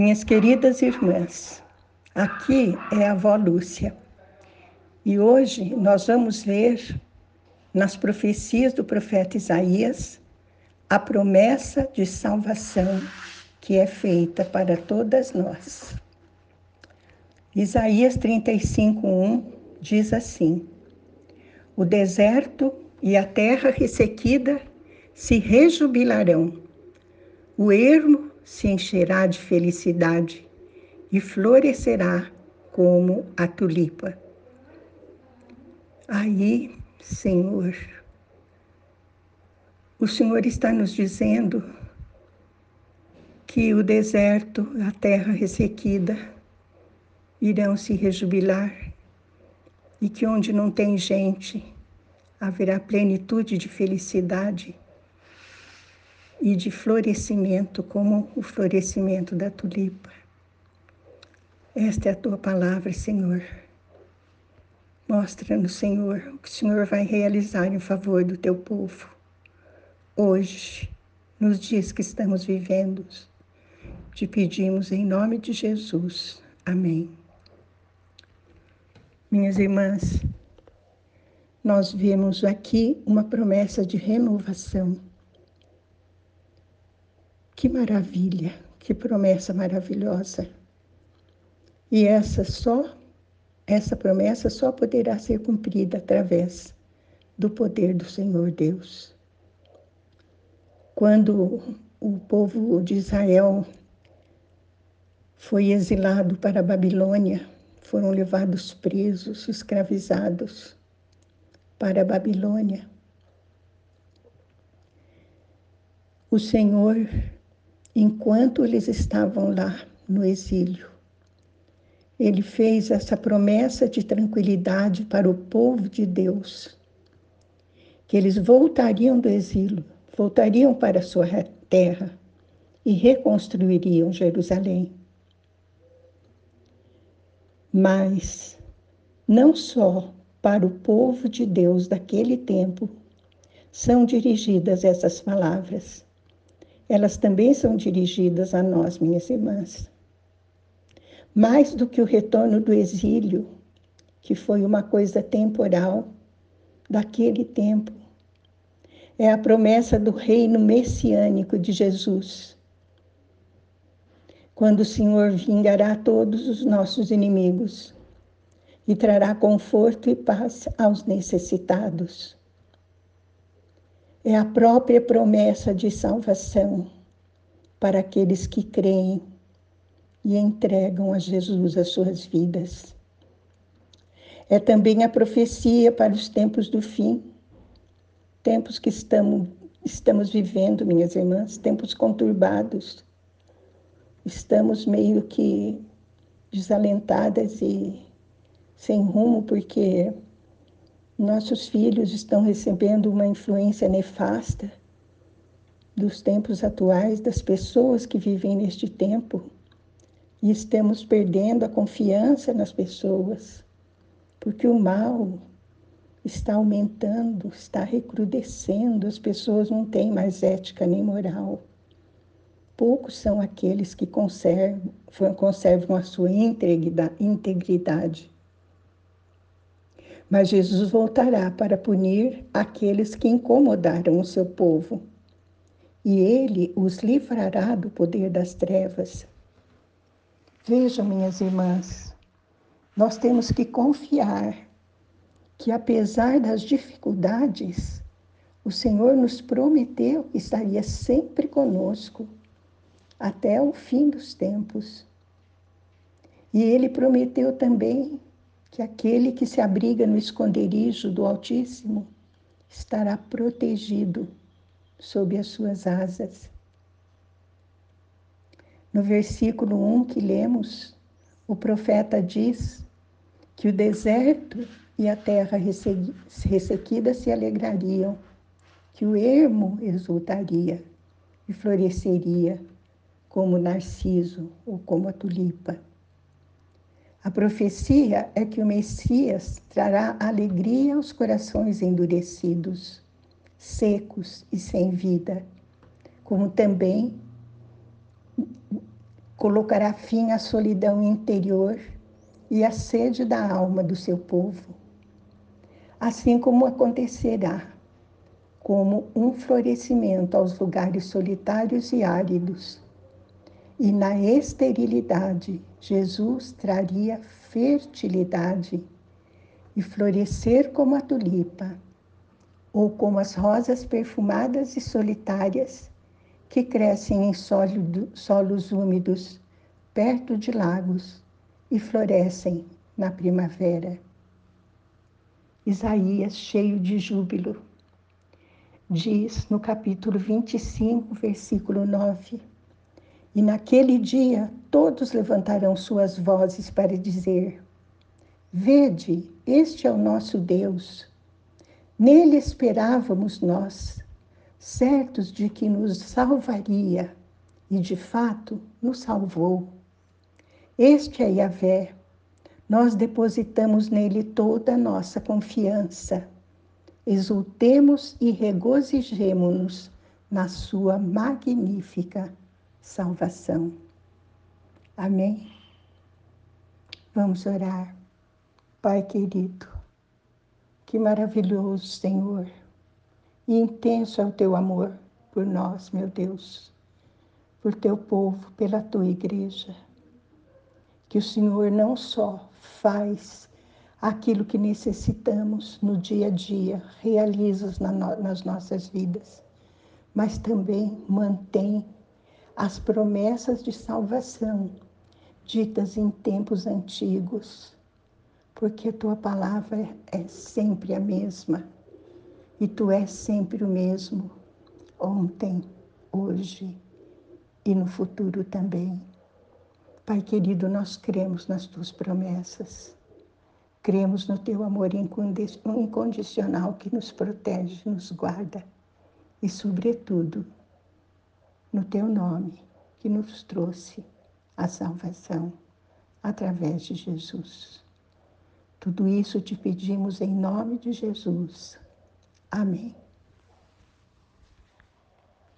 Minhas queridas irmãs, aqui é a avó Lúcia e hoje nós vamos ver nas profecias do profeta Isaías a promessa de salvação que é feita para todas nós. Isaías 35:1 diz assim: O deserto e a terra ressequida se rejubilarão. O ermo se encherá de felicidade e florescerá como a tulipa. Aí, Senhor, o Senhor está nos dizendo que o deserto, a terra ressequida, irão se rejubilar e que onde não tem gente haverá plenitude de felicidade e de florescimento, como o florescimento da tulipa. Esta é a tua palavra, Senhor. Mostra-nos, Senhor, o que o Senhor vai realizar em favor do teu povo. Hoje, nos dias que estamos vivendo, te pedimos em nome de Jesus. Amém. Minhas irmãs, nós vemos aqui uma promessa de renovação. Que maravilha, que promessa maravilhosa. E essa só essa promessa só poderá ser cumprida através do poder do Senhor Deus. Quando o povo de Israel foi exilado para a Babilônia, foram levados presos, escravizados para a Babilônia. O Senhor, enquanto eles estavam lá no exílio, ele fez essa promessa de tranquilidade para o povo de Deus, que eles voltariam do exílio, voltariam para a sua terra e reconstruiriam Jerusalém. Mas não só para o povo de Deus daquele tempo são dirigidas essas palavras. Elas também são dirigidas a nós, minhas irmãs. Mais do que o retorno do exílio, que foi uma coisa temporal daquele tempo, é a promessa do reino messiânico de Jesus. Quando o Senhor vingará todos os nossos inimigos e trará conforto e paz aos necessitados. É a própria promessa de salvação para aqueles que creem e entregam a Jesus as suas vidas. É também a profecia para os tempos do fim, tempos que estamos, estamos vivendo, minhas irmãs, tempos conturbados. Estamos meio que desalentadas e sem rumo, porque nossos filhos estão recebendo uma influência nefasta dos tempos atuais, das pessoas que vivem neste tempo, e estamos perdendo a confiança nas pessoas, porque o mal está aumentando, está recrudescendo, as pessoas não têm mais ética nem moral. Poucos são aqueles que conservam, conservam a sua integridade mas Jesus voltará para punir aqueles que incomodaram o seu povo, e ele os livrará do poder das trevas. Vejam, minhas irmãs, nós temos que confiar que, apesar das dificuldades, o Senhor nos prometeu que estaria sempre conosco até o fim dos tempos. E ele prometeu também que aquele que se abriga no esconderijo do Altíssimo estará protegido sob as suas asas. No versículo 1 que lemos, o profeta diz que o deserto e a terra ressequida se alegrariam, que o ermo exultaria e floresceria como o narciso ou como a tulipa. A profecia é que o Messias trará alegria aos corações endurecidos, secos e sem vida, como também colocará fim à solidão interior e à sede da alma do seu povo. Assim como acontecerá como um florescimento aos lugares solitários e áridos. E na esterilidade, Jesus traria fertilidade e florescer como a tulipa, ou como as rosas perfumadas e solitárias que crescem em solos úmidos, perto de lagos, e florescem na primavera. Isaías, cheio de júbilo, diz no capítulo 25, versículo 9: E naquele dia todos levantarão suas vozes para dizer: Vede, este é o nosso Deus. Nele esperávamos nós, certos de que nos salvaria, e de fato nos salvou. Este é Yahvé. Nós depositamos nele toda a nossa confiança exultemos e regozijemo-nos na sua magnífica salvação. Amém? Vamos orar. Pai querido, que maravilhoso, Senhor, e intenso é o teu amor por nós, meu Deus, por teu povo, pela tua igreja. Que o Senhor não só faz aquilo que necessitamos no dia a dia, no, nas nossas vidas, mas também mantém as promessas de salvação ditas em tempos antigos, porque a tua palavra é sempre a mesma e tu és sempre o mesmo, ontem, hoje e no futuro também. Pai querido, nós cremos nas tuas promessas Cremos no teu amor incondicional que nos protege, nos guarda e, sobretudo, no teu nome que nos trouxe a salvação através de Jesus. Tudo isso te pedimos em nome de Jesus. Amém.